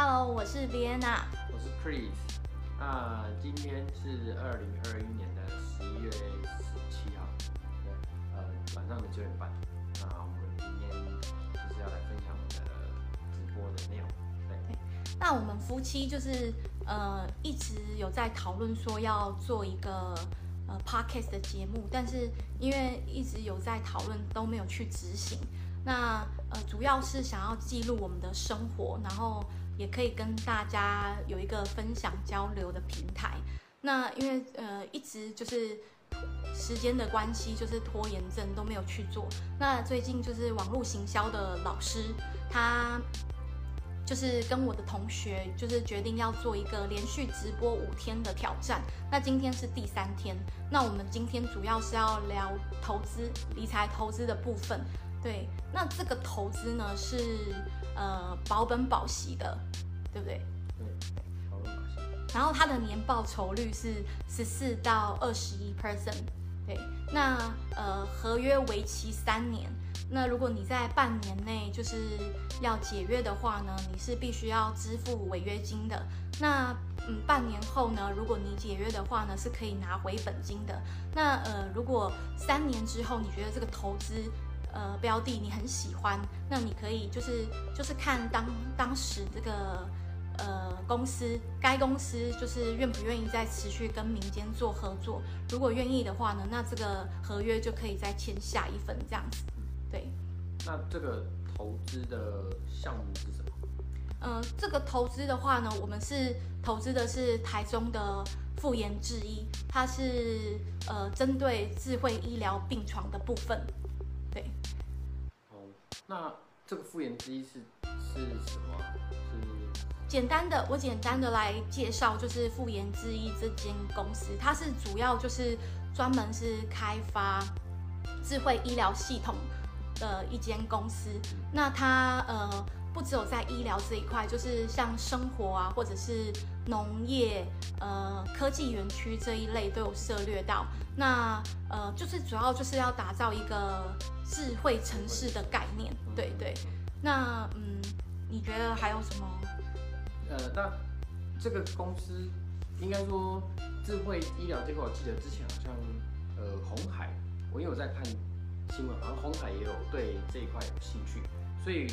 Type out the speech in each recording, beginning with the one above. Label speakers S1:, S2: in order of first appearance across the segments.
S1: Hello，我是 Vienna。
S2: 我是 Chris，那今天是二零二一年的十一月十七号，对，呃，晚上的九点半。那我们今天就是要来分享我们的直播的内容，对，
S1: 那我们夫妻就是呃一直有在讨论说要做一个呃 podcast 的节目，但是因为一直有在讨论都没有去执行。那呃主要是想要记录我们的生活，然后也可以跟大家有一个分享交流的平台。那因为呃一直就是时间的关系，就是拖延症都没有去做。那最近就是网络行销的老师，他就是跟我的同学，就是决定要做一个连续直播五天的挑战。那今天是第三天，那我们今天主要是要聊投资、理财投资的部分。对，那这个投资呢是呃保本保息的，对不对？
S2: 对，保本保息。
S1: 然后它的年报酬率是十四到二十一 percent，对，那呃合约为期三年，那如果你在半年内就是要解约的话呢，你是必须要支付违约金的。那嗯半年后呢，如果你解约的话呢，是可以拿回本金的。那呃如果三年之后你觉得这个投资呃标的你很喜欢，那你可以就是就是看当当时这个呃公司该公司就是愿不愿意再持续跟民间做合作。如果愿意的话呢，那这个合约就可以再签下一份这样子。对，
S2: 那这个投资的项目是什么？
S1: 呃，这个投资的话呢，我们是投资的是台中的复研制医，它是呃针对智慧医疗病床的部分。
S2: 那这个复原之一是是什么啊？是
S1: 简单的，我简单的来介绍，就是复研之一这间公司，它是主要就是专门是开发智慧医疗系统的一间公司。那它呃不只有在医疗这一块，就是像生活啊，或者是农业、呃科技园区这一类都有涉略到。那呃就是主要就是要打造一个智慧城市的概念。对对。那嗯，你觉得还有什么？
S2: 呃，那这个公司应该说智慧医疗这块，我记得之前好像呃红海，我也有在看新闻，好像红海也有对这一块有兴趣，所以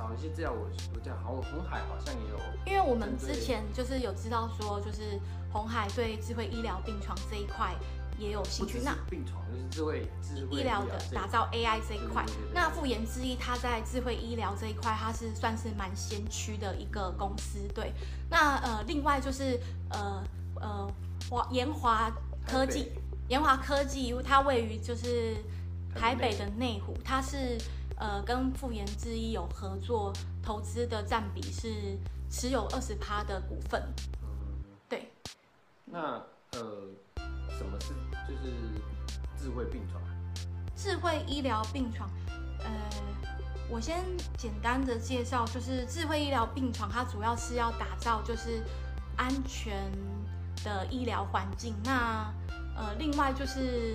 S2: 找一些资料我我讲，好红海好像也有，
S1: 因为我们之前就是有知道说，就是红海对智慧医疗病床这一块也有兴趣。那
S2: 病床，就是智慧智慧
S1: 医疗的打造 AI 这一块那复研之一，它在智慧医疗这一块，它是算是蛮先驱的一个公司。对，那呃，另外就是呃呃华研华科技研华科技它位于就是台北的内湖，它是呃跟复研之一有合作，投资的占比是持有二十趴的股份。
S2: 嗯，
S1: 对，
S2: 那呃什么是就是智慧病床？
S1: 智慧医疗病床，呃，我先简单的介绍，就是智慧医疗病床，它主要是要打造就是安全的医疗环境。那呃，另外就是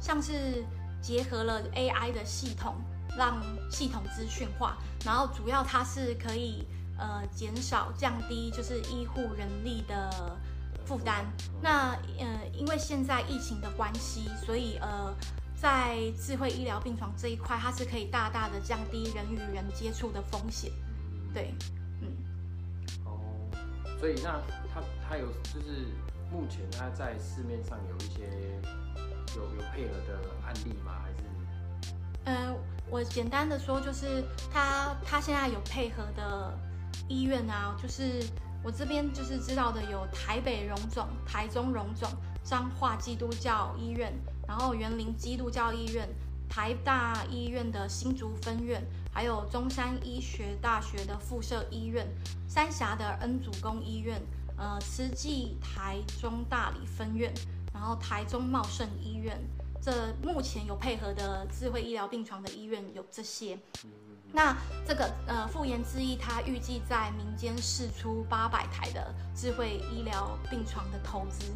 S1: 像是结合了 AI 的系统，让系统资讯化，然后主要它是可以呃减少降低就是医护人力的负担。那呃，因为现在疫情的关系，所以呃，在智慧医疗病床这一块，它是可以大大的降低人与人接触的风险。
S2: 嗯，
S1: 对，嗯，
S2: 哦，所以那它它有就是目前它在市面上有一些有有配合的案例吗？还是
S1: 呃，我简单的说，就是他他现在有配合的医院啊，就是我这边就是知道的有台北荣总、台中荣总、彰化基督教医院，然后园林基督教医院、台大医院的新竹分院，还有中山医学大学的附设医院、三峡的恩主公医院，呃，慈济台中大理分院，然后台中茂盛医院。这目前有配合的智慧医疗病床的医院有这些。那这个呃复研之一，它预计在民间试出八百台的智慧医疗病床的投资，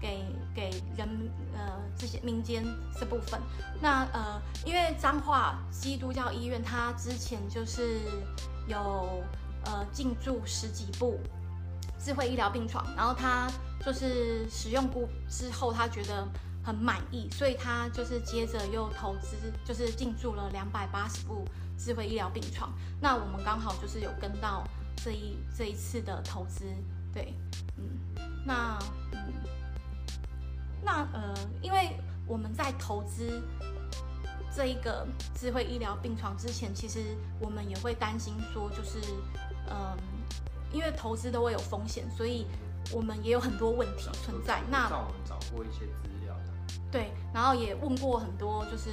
S1: 给给人呃这些民间这部分。那呃因为彰化基督教医院，它之前就是有呃进驻十几部智慧医疗病床，然后他就是使用过之后，他觉得很满意，所以他就是接着又投资，就是进驻了两百八十部智慧医疗病床。那我们刚好就是有跟到这一这一次的投资，对，嗯，那嗯，那呃，因为我们在投资这一个智慧医疗病床之前，其实我们也会担心说，就是嗯，因为投资都会有风险，所以我们也有很多问题存在。那
S2: 我们找过一些资。
S1: 对，然后也问过很多，就是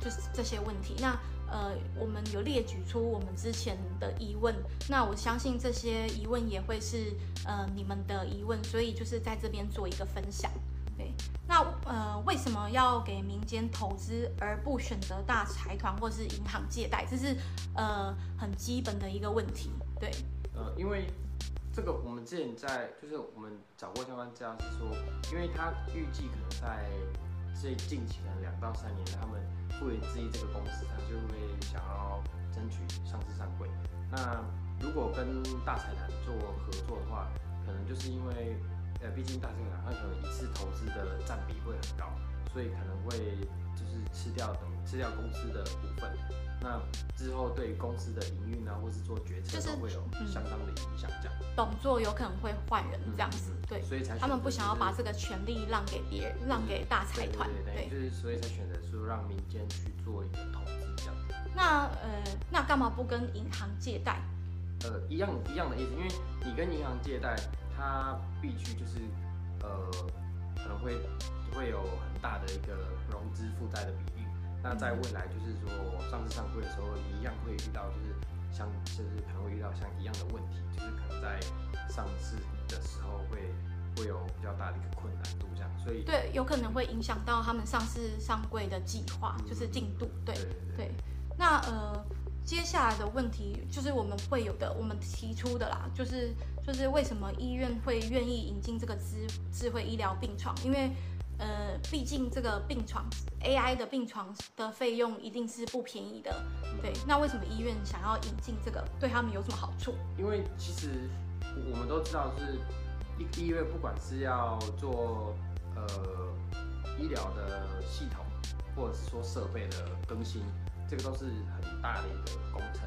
S1: 就是这些问题。那呃，我们有列举出我们之前的疑问。那我相信这些疑问也会是呃你们的疑问，所以就是在这边做一个分享。对，那呃为什么要给民间投资而不选择大财团或是银行借贷？这是呃很基本的一个问题。对，
S2: 呃，因为这个我们之前在就是我们找过相关资料是说，因为他预计可能在最近期的两到三年，他们复原之翼这个公司，他就会想要争取上市上柜。那如果跟大财团做合作的话，可能就是因为呃，毕竟大财团它可能一次投资的占比会很高，所以可能会就是吃掉等吃掉公司的股份。那之后对于公司的营运啊，或是做决策都会有
S1: 嗯
S2: 相当的影响，这样。
S1: 董座有可能会换人这样子。对，
S2: 所以才
S1: 他们不想要把这个权利让给别人，让给大财团。
S2: 对对就是所以才选择说让民间去做一个投资这样。
S1: 那呃，那干嘛不跟银行借贷？
S2: 呃，一样一样的意思，因为你跟银行借贷，它必须就是呃可能会会有很大的一个融资负债的比例。那在未来就是说上市上柜的时候，一样会遇到就是像就是可能会遇到像一样的问题，就是可能在上市的时候会会有比较大的一个困难度这样，所以
S1: 对，有可能会影响到他们上市上柜的计划，
S2: 嗯
S1: 就是进度。对
S2: 对。
S1: 那呃，接下来的问题就是我们会有的，我们提出的啦，就是就是为什么医院会愿意引进这个智智慧医疗病床？因为呃，毕竟这个病床 AI 的病床的费用一定是不便宜的。对，那为什么医院想要引进这个？对他们有什么好处？
S2: 因为其实我们都知道，是医医院不管是要做呃医疗的系统，或者是说设备的更新，这个都是很大的一个工程。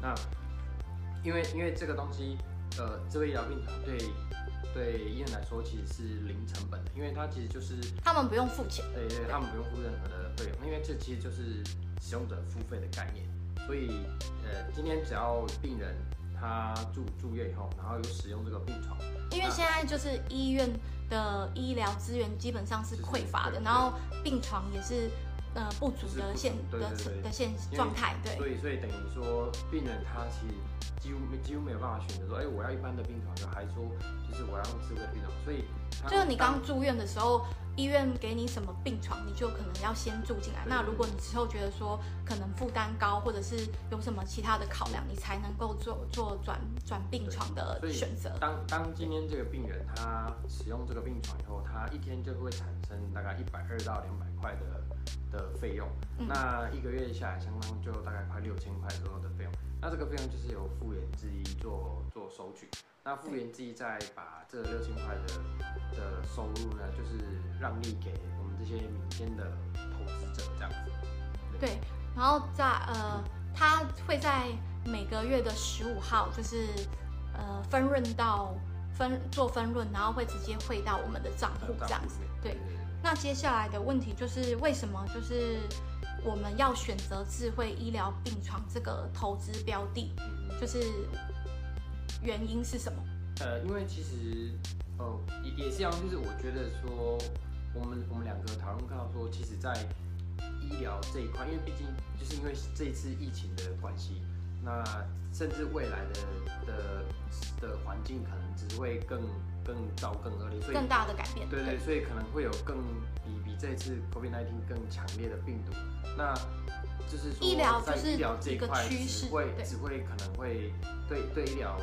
S2: 那因为因为这个东西，呃，这个医疗病床对对医院来说其实是零成本的，因为它其实就是
S1: 他们不用付钱。
S2: 对对，他们不用付任何的费用，因为这其实就是使用者付费的概念。所以，呃，今天只要病人他住住院以后，然后有使用这个病床，
S1: 因为现在就是医院的医疗资源基本上是匮乏的，然后病床也是呃不足的现的的现状态，对
S2: 所以所以等于说病人他其实几乎几乎没有办法选择说，哎、我要一般的病床，就还说就是我要用智慧病床，所以
S1: 就是你刚住院的时候，医院给你什么病床，你就可能要先住进来。那如果你之后觉得说可能负担高，或者是有什么其他的考量，你才能够做做转转病床的选择。
S2: 当当今天这个病人他使用这个病床以后，他一天就会产生大概一百二到两百块的的费用，
S1: 嗯
S2: 那一个月下来相当就大概快六千块左右的费用。那这个费用就是由复原之一做做收取，那复原之一再把这六千块的的收入呢，就是让利给我们这些民间的投资者这样子。
S1: 对，然后在呃，他会在每个月的十五号，就是呃分润到分做分润，然后会直接汇到我们的账户这样子。对，那接下来的问题就是为什么就是我们要选择智慧医疗病床这个投资标的，
S2: 嗯
S1: 就是原因是什么？
S2: 呃，因为其实，呃，也也是一样，就是我觉得说，我们我们两个讨论到说，其实，在医疗这一块，因为毕竟就是因为这一次疫情的关系，那甚至未来的的的环境可能只会更更糟更恶劣，所以
S1: 更大的改变？
S2: 对对，所以可能会有更比比这次 COVID-19 更强烈的病毒。那就是说，
S1: 医疗
S2: 在
S1: 就是
S2: 医疗这一块会只会可能会对对医疗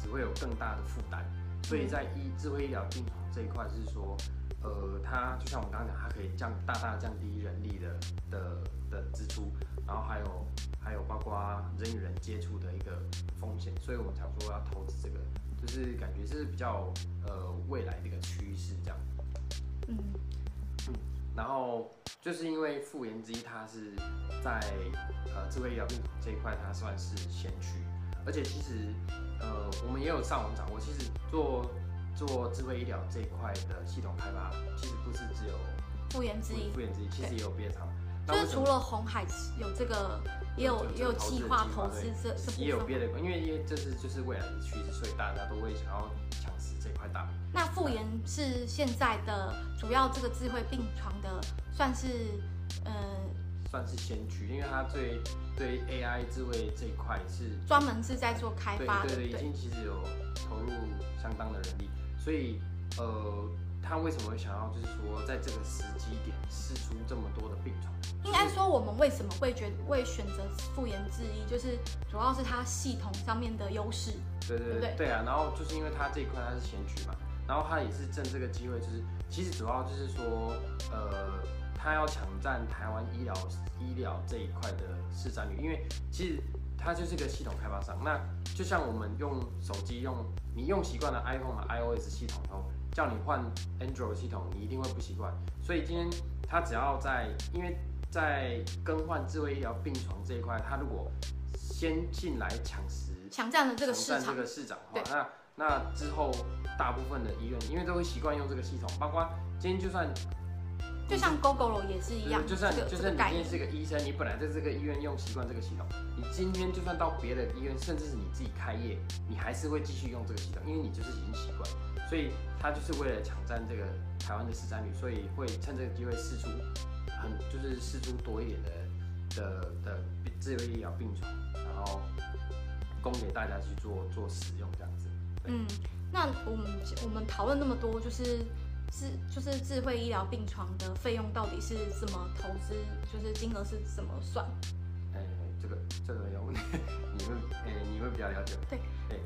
S2: 只会有更大的负担。所以在医智慧医疗病床这一块是说，呃，它就像我刚刚讲，它可以降大大降低人力的的的支出，然后还有还有包括人与人接触的一个风险，所以我们才说要投资这个，就是感觉是比较呃未来的一个趋势这样。
S1: 嗯，
S2: 然后就是因为复原之一，它是在呃智慧医疗病这一块，它算是先驱，而且其实呃我们也有上网找过，其实做做智慧医疗这一块的系统开发，其实不是只有
S1: 复原之一
S2: 复原之一，其实也有别的厂。
S1: 就是除了红海有这个，也有也有计划投资这这
S2: 也有。别的，因为因为这是就是未来的趋势，所以大家都会想要抢食这块大饼。
S1: 那复原是现在的主要这个智慧病床的，算是呃
S2: 算是先驱，因为它对对 AI 智慧这一块是
S1: 专门是在做开发的，
S2: 对对，已经其实有投入相当的人力，所以呃，他为什么会想要就是说在这个时机点试出这么多的病床？
S1: 应该说我们为什么会觉会选择复原制医，就是主要是它系统上面的优势。
S2: 对对
S1: 对不对
S2: 啊，然后就是因为它这一块它是先驱嘛，然后它也是趁这个机会，就是其实主要就是说，呃，它要抢占台湾医疗医疗这一块的市占率，因为其实它就是个系统开发商。那就像我们用手机用你用习惯了 iPhone 和 iOS 系统后，叫你换 Android 系统，你一定会不习惯。所以今天它只要在，因为在更换智慧医疗病床这一块，它如果先进来抢食。
S1: 抢占了这个市场
S2: 这，个市场
S1: 对
S2: 化。那那之后，大部分的医院因为都会习惯用这个系统，包括今天就算
S1: 就像 GoGo 也是一样，
S2: 就算
S1: 这个
S2: 就算你今天。是个医生，你本来在这个医院用习惯这个系统，你今天就算到别的医院，甚至是你自己开业，你还是会继续用这个系统，因为你就是已经习惯。所以他就是为了抢占这个台湾的市占率，所以会趁这个机会试出很就是试出多一点的的的自由医疗病床，然后供给大家去做做使用这样子。
S1: 嗯，那我们我们讨论那么多，就是智就是智慧医疗病床的费用到底是怎么投资，就是金额是怎么算？
S2: 哎、这个这个要问你会哎、你会比较了解。
S1: 对，哎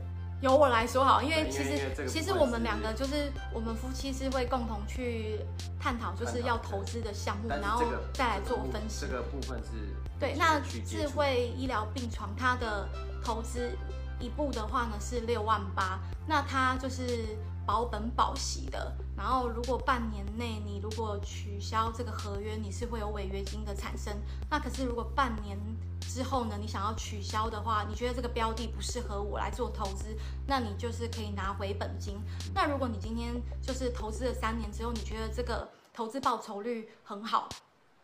S1: 由我来说好，因为其实其实我们两个就是我们夫妻是会共同去探讨，就是要投资的项目，然后再来做分析
S2: 这。个部分是
S1: 对，那智慧医疗病床它的投资一部的话呢是六万八，那它就是保本保息的。然后如果半年内你如果取消这个合约，你是会有违约金的产生。那可是如果半年之后呢，你想要取消的话，你觉得这个标的不适合我来做投资，那你就是可以拿回本金。那如果你今天就是投资了三年之后，你觉得这个投资报酬率很好，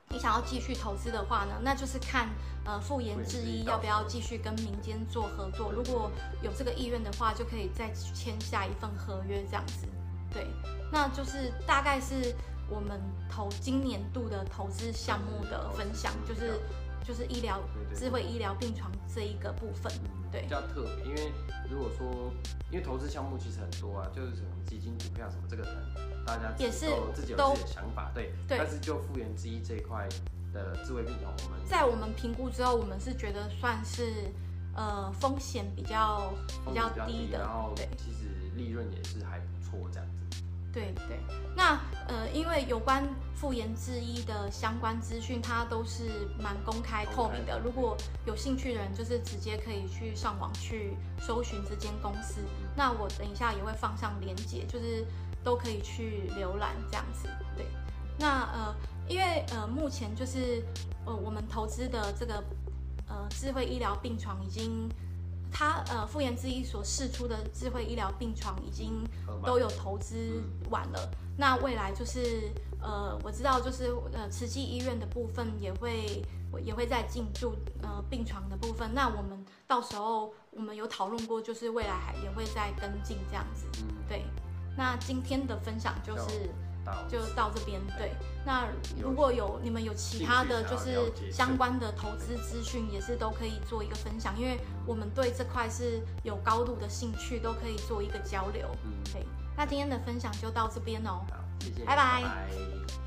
S1: 你想要继续投资的话呢，那就是看呃复研制医要不要继续跟民间做合作。如果有这个意愿的话，就可以再签下一份合约这样子。对，那就是大概是我们投今年度的投资项目的分享，就是就是医疗智慧医疗病床这一个部分。
S2: 嗯
S1: 对
S2: 比较特别，因为如果说因为投资项目其实很多啊，就是什么基金、股票什么，这个可能大家
S1: 也是
S2: 自己有自己的想法，对。
S1: 对
S2: 但是就复原之一这一块的智慧病床，我们
S1: 在我们评估之后，我们是觉得算是呃风险比较比较低的
S2: 然后，
S1: 对。
S2: 其实利润也是还不错这样子。
S1: 对对，那呃，因为有关复研制医的相关资讯，它都是蛮公开透明的。如果有兴趣的人，就是直接可以去上网去搜寻这间公司。那我等一下也会放上链接，就是都可以去浏览这样子。对，那呃，因为呃，目前就是呃，我们投资的这个呃智慧医疗病床已经。它呃，复研之一所试出的智慧医疗病床已经都有投资完了。那未来就是呃，我知道就是呃，慈济医院的部分也会也会在进驻呃病床的部分。那我们到时候我们有讨论过，就是未来还也会再跟进这样子。
S2: 嗯，
S1: 对，那今天的分享就是
S2: 到
S1: 就到这边。对，那如果有你们有其他的就是相关的投资资讯，也是都可以做一个分享，因为我们对这块是有高度的兴趣，都可以做一个交流。
S2: 嗯，
S1: 对，那今天的分享就到这边哦。
S2: 好，谢谢，
S1: 拜拜
S2: 拜